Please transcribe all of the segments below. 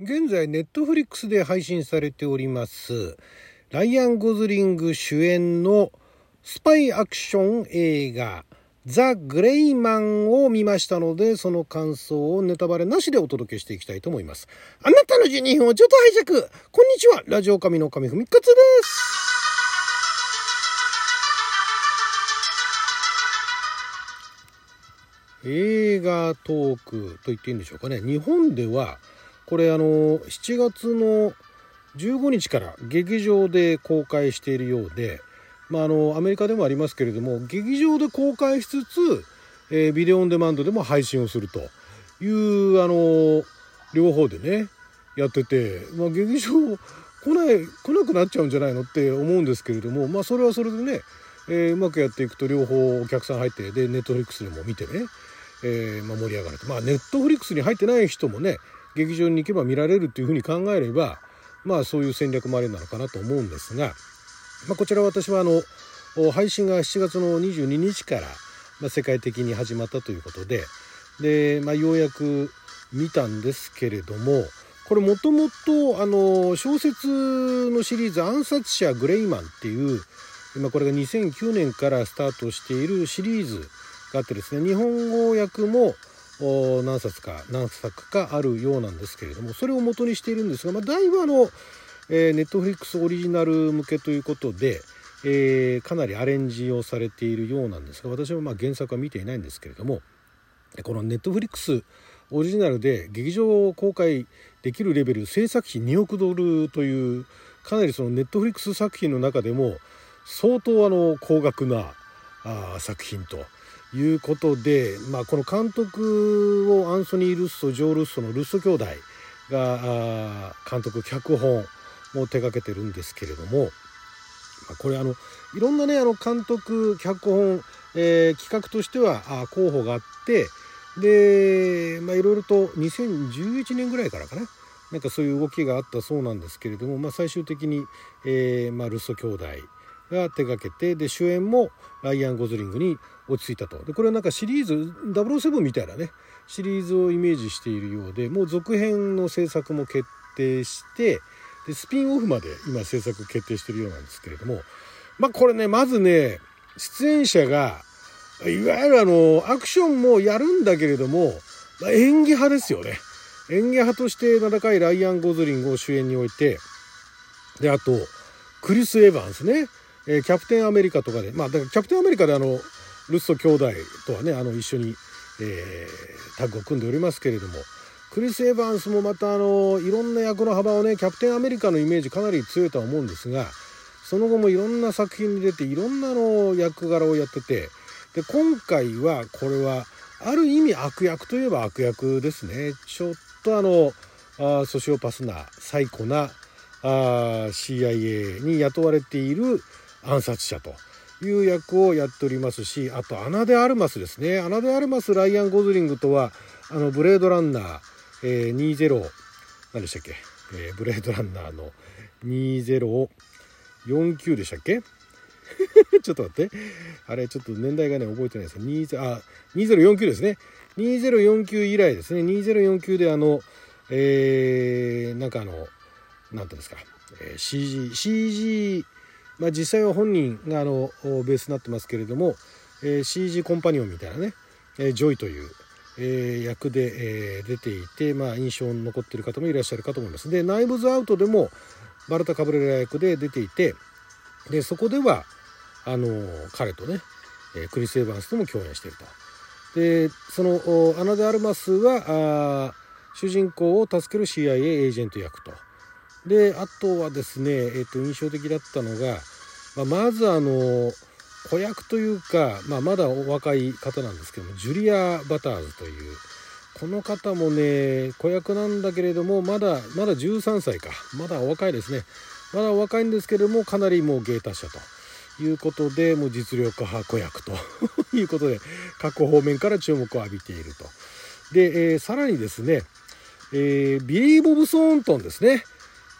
現在ネットフリックスで配信されておりますライアン・ゴズリング主演のスパイアクション映画ザ・グレイマンを見ましたので、その感想をネタバレなしでお届けしていきたいと思います。あなたの12分をちょっと拝借こんにちはラジオ神の神ふみかつです映画トークと言っていいんでしょうかね。日本では、これあの、7月の15日から劇場で公開しているようで、まあ、あのアメリカでもありますけれども劇場で公開しつつ、えー、ビデオオンデマンドでも配信をするというあの両方でねやってて、まあ、劇場来ない来なくなっちゃうんじゃないのって思うんですけれども、まあ、それはそれでね、えー、うまくやっていくと両方お客さん入ってでネットフリックスでも見てね、えー、まあ、盛り上がると。まあネットフリックスに入ってない人もね劇場に行けば見られるっていうふうに考えればまあそういう戦略もありなのかなと思うんですが。まあ、こちら私はあの配信が7月の22日から、まあ、世界的に始まったということでで、まあ、ようやく見たんですけれどもこれもともと小説のシリーズ「暗殺者グレイマン」っていう今これが2009年からスタートしているシリーズがあってですね日本語訳も何冊か何作かあるようなんですけれどもそれを元にしているんですが、まあ、だいぶあのえー、ネットフリックスオリジナル向けということで、えー、かなりアレンジをされているようなんですが私はまあ原作は見ていないんですけれどもこのネットフリックスオリジナルで劇場公開できるレベル制作費2億ドルというかなりそのネットフリックス作品の中でも相当あの高額なあ作品ということで、まあ、この監督をアンソニー・ルッソジョー・ルッソのルッソ兄弟が監督脚本も手掛けてるんですけれども、まあ、これあのいろんなねあの監督脚本、えー、企画としてはあ候補があってで、まあ、いろいろと2011年ぐらいからかな。なんかそういう動きがあったそうなんですけれども、まあ、最終的に、えーまあ、ルッソ兄弟が手がけてで主演もライアン・ゴズリングに落ち着いたと。でこれはなんかシリーズ007みたいなね。シリーズをイメージしているようでもう続編の制作も決定してでスピンオフまで今制作決定してるようなんですけれどもまあこれねまずね出演者がいわゆるあのアクションもやるんだけれども、まあ、演技派ですよね。演技派として名高いライアン・ゴズリングを主演に置いてであとクリス・エヴァンスね、えー、キャプテンアメリカとかでまあだからキャプテンアメリカであのルッソ兄弟とはねあの一緒に、えー、タッグを組んでおりますけれどもクリス・エヴァンスもまたあのいろんな役の幅をねキャプテンアメリカのイメージかなり強いとは思うんですがその後もいろんな作品に出ていろんなの役柄をやっててで今回はこれはある意味悪役といえば悪役ですね。ちょっとあのあソシオパスな最古なあ CIA に雇われている暗殺者という役をやっておりますしあとアナ・デ・アルマスですねアナ・デ・アルマスライアン・ゴズリングとはあのブレードランナーえー、20何でしたっけ、えー、ブレードランナーの2049でしたっけ？ちょっと待って。あれ、ちょっと年代がね、覚えてないです20あ、2049ですね。2049以来ですね。2049であの、えー、なんかあの、なんていうんですか、えー、CG、CG、まあ実際は本人があの、ベースになってますけれども、えー、CG コンパニオンみたいなね、えー、ジョイという、えー、役で、えー、出ていて、まあ、印象に残っている方もいらっしゃるかと思います。で、ナイブズアウトでもバルタ・カブレラ役で出ていて、で、そこでは、あの彼とね、えクリス・エヴァンスとも共演していると。で、その、アナ・デ・アルマスは、あ主人公を助ける CIA エージェント役と。で、あとはですね、え、ー、と、印象的だったのが、まあ、まずあの子役というか、まあ、まだお若い方なんですけどもジュリア・バターズというこの方もね子役なんだけれどもまだまだ13歳か。まだお若いですね。まだお若いんですけれどもかなりもう芸達者と。いうことでもう実力派子役と。いうことで各方面から注目を浴びていると。で、えー、さらにですね、えー、ビリー・ボブソーントンですね。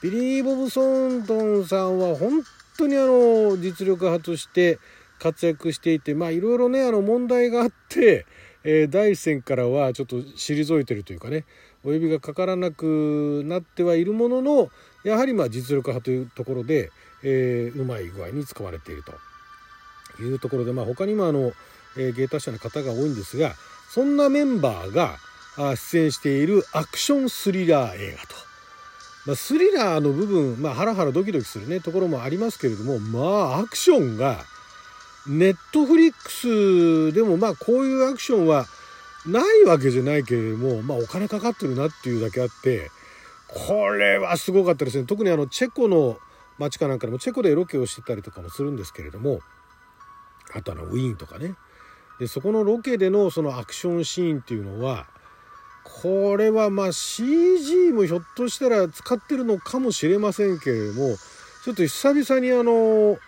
ビリー・ボブソントンさんは本当にあの実力派として活躍していてまあいろいろねあの問題があって、えー、第一線からはちょっと退いてるというかねお指がかからなくなってはいるもののやはりまあ実力派というところで、えー、うまい具合に使われているというところで、まあ、他にもあの、えー、芸達者の方が多いんですがそんなメンバーが出演しているアクションスリラー映画と。まあ、スリラーの部分、まあ、ハラハラドキドキするねところもありますけれどもまあアクションがネットフリックスでもまあこういうアクションはないわけじゃないけれども、まあ、お金かかってるなっていうだけあってこれはすごかったですね。特にあのチェコの街かなんかでもチェコでロケをしてたりとかもするんですけれどもあとあのウィーンとかね。でそこのロケでのそのアクションシーンっていうのはこれはまあ CG もひょっとしたら使ってるのかもしれませんけれどもちょっと久々にあの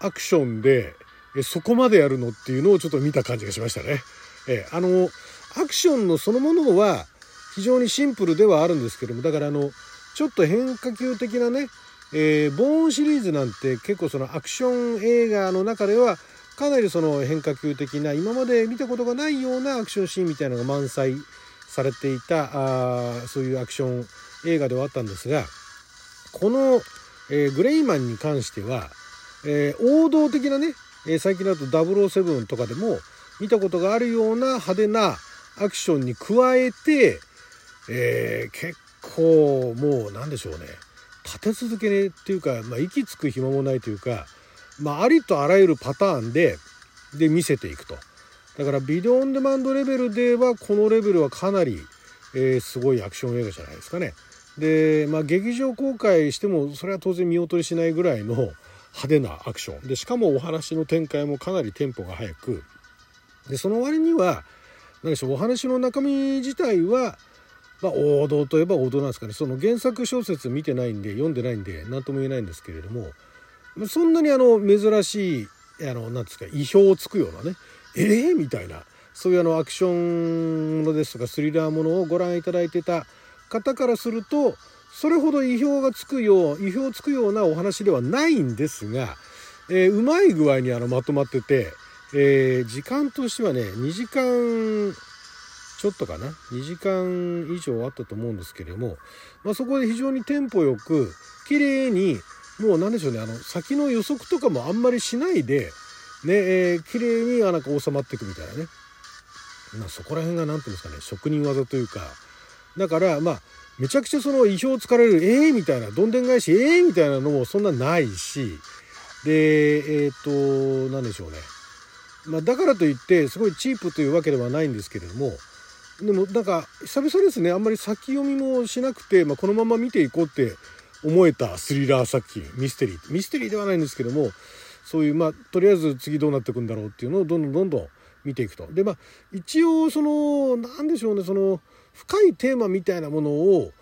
アクションでそこまでやるのっていうのをちょっと見た感じがしましたね。えあのアクションのそのものは非常にシンプルではあるんですけどもだからあのちょっと変化球的なね、えー、ボーンシリーズなんて結構そのアクション映画の中ではかなりその変化球的な今まで見たことがないようなアクションシーンみたいなのが満載されていたあそういうアクション映画ではあったんですがこの、えー、グレイマンに関しては、えー、王道的なね、え、最近だと007とかでも見たことがあるような派手なアクションに加えて、え結構もう何でしょうね立て続けねっていうか、まあ、息つく暇もないというか、まあ、ありとあらゆるパターンでで見せていくと。だからビデオオンデマンドレベルではこのレベルはかなり、えー、すごいアクション映画じゃないですかね。で、まあ、劇場公開してもそれは当然見劣りしないぐらいの派手なアクション。でしかもお話の展開もかなりテンポが速く。でその割には何でしょうお話の中身自体は、まあ、王道といえば王道なんですかね。その原作小説見てないんで読んでないんで何とも言えないんですけれどもそんなにあの珍しいあのなんですか意表をつくようなねええー、みたいなそういうあのアクションものですとかスリラーものをご覧いただいてた方からするとそれほど意表がつくよう意表をつくようなお話ではないんですが、えー、うまい具合にあのまとまってて、えー、時間としてはね2時間ちょっとかな？2時間以上あったと思うんですけれども、まあ、そこで非常にテンポよく綺麗にもう何でしょうねあの先の予測とかもあんまりしないでねえー、綺麗になんか収まっていくみたいなね、まあ、そこら辺が何て言うんですかね職人技というか。だからまあめちゃくちゃその意表をつかれるええー、みたいなどんでん返しええー、みたいなのもそんなないし。でえっ、ー、と何でしょうね、まあ、だからといってすごいチープというわけではないんですけれども。でもなんか久々ですね。あんまり先読みもしなくて、まあ、このまま見ていこうって思えたスリラー作品ミステリーミステリーではないんですけどもそういうまあとりあえず次どうなっていくんだろうっていうのをどんどんどんどん見ていくと。でまあ一応その何でしょうねその深いテーマみたいなものを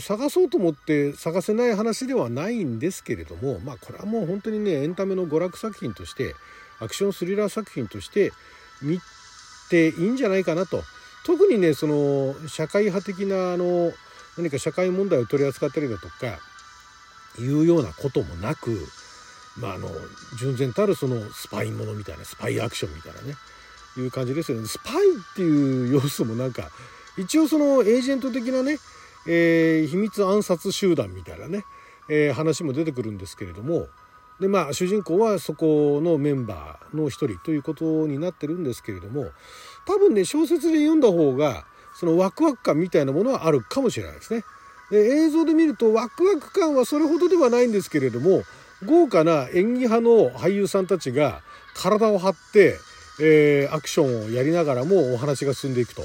探そうと思って探せない話ではないんですけれどもまあこれはもう本当にねエンタメの娯楽作品としてアクションスリラー作品として見ていいんじゃないかなと特にねその社会派的なあの何か社会問題を取り扱ったりだとかいうようなこともなくまああの純然たるそのスパイものみたいなスパイアクションみたいなねいう感じですよね。スパイっていう要素もなんか一応そのエージェント的なね、えー、秘密暗殺集団みたいなね、えー、話も出てくるんですけれどもでまあ主人公はそこのメンバーの一人ということになってるんですけれども多分ね小説で読んだ方がそのワクワク感みたいなものはあるかもしれないですね。で映像で見るとワクワク感はそれほどではないんですけれども豪華な演技派の俳優さんたちが体を張って、えー、アクションをやりながらもお話が進んでいくと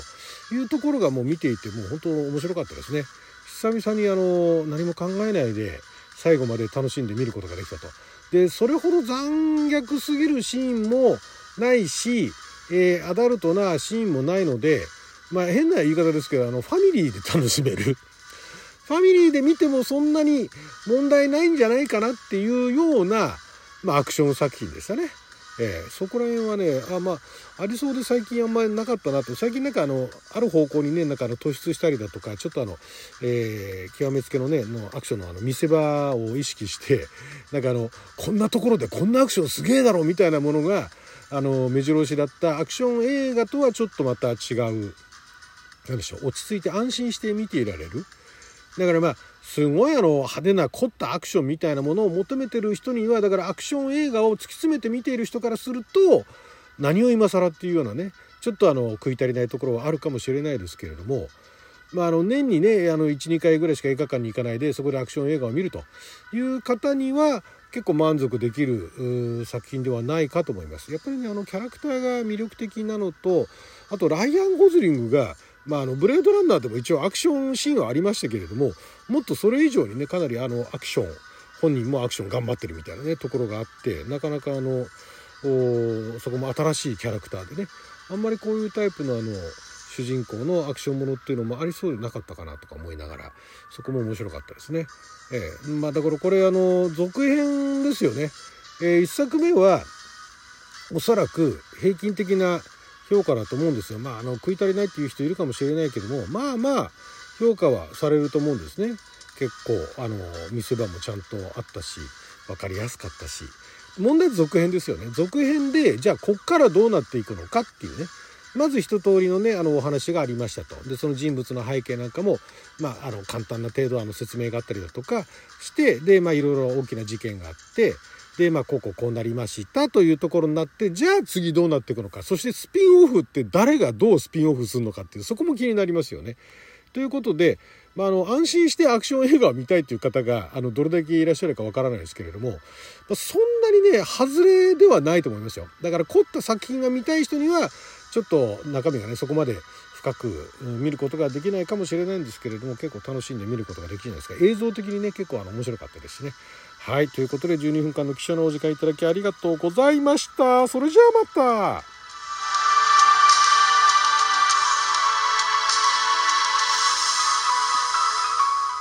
いうところがもう見ていてもう本当面白かったですね。久々にあの何も考えないで最後まで楽しんで見ることができたと。でそれほど残虐すぎるシーンもないし、えー、アダルトなシーンもないので、まあ、変な言い方ですけどあのファミリーで楽しめるファミリーで見てもそんなに問題ないんじゃないかなっていうような、まあ、アクション作品でしたね。えー、そこら辺はねあまあありそうで最近あんまりなかったなと最近なんかあのある方向にねなんかあの突出したりだとかちょっとあの、えー、極めつけのねのアクションのあの見せ場を意識してなんかあのこんなところでこんなアクションすげえだろみたいなものがあの目白押しだったアクション映画とはちょっとまた違う何でしょう落ち着いて安心して見ていられるだからまあすごいあの派手な凝ったアクションみたいなものを求めてる人にはだからアクション映画を突き詰めて見ている人からすると何を今更っていうようなねちょっとあの食い足りないところはあるかもしれないですけれども、まあ、あの年にね12回ぐらいしか映画館に行かないでそこでアクション映画を見るという方には結構満足できる作品ではないかと思います。やっぱりねあのキャラクターが魅力的なのとあとライアン・ゴズリングがまあ、あのブレードランナーでも一応アクションシーンはありましたけれどももっとそれ以上にねかなりあのアクション本人もアクション頑張ってるみたいなねところがあってなかなかあのそこも新しいキャラクターでねあんまりこういうタイプのあの主人公のアクションものっていうのもありそうでなかったかなとか思いながらそこも面白かったですね。ええ、まあだからこれあの続編ですよね。えー、1作目はおそらく平均的な評価だと思うんですよ。まあ、あの食い足りないっていう人いるかもしれないけどもまあまあ評価はされると思うんですね。結構あの見せ場もちゃんとあったし分かりやすかったし問題続編ですよね。続編でじゃあこっからどうなっていくのかっていうねまず一通りのねあのお話がありましたとでその人物の背景なんかも、まあ、あの簡単な程度あの説明があったりだとかしてでまあいろいろ大きな事件があってでまあこうこうこうなりましたというところになってじゃあ次どうなっていくのかそしてスピンオフって誰がどうスピンオフするのかっていうそこも気になりますよね。ということで、まあ、あの安心してアクション映画を見たいという方があのどれだけいらっしゃるかわからないですけれども、まあ、そんなにね外れではないと思いますよ。だから凝った作品が見たい人にはちょっと中身がねそこまで深く見ることができないかもしれないんですけれども結構楽しんで見ることができるんですが映像的にね結構あの面白かったですしね。はいということで12分間の記者のお時間いただきありがとうございました。それじゃあまた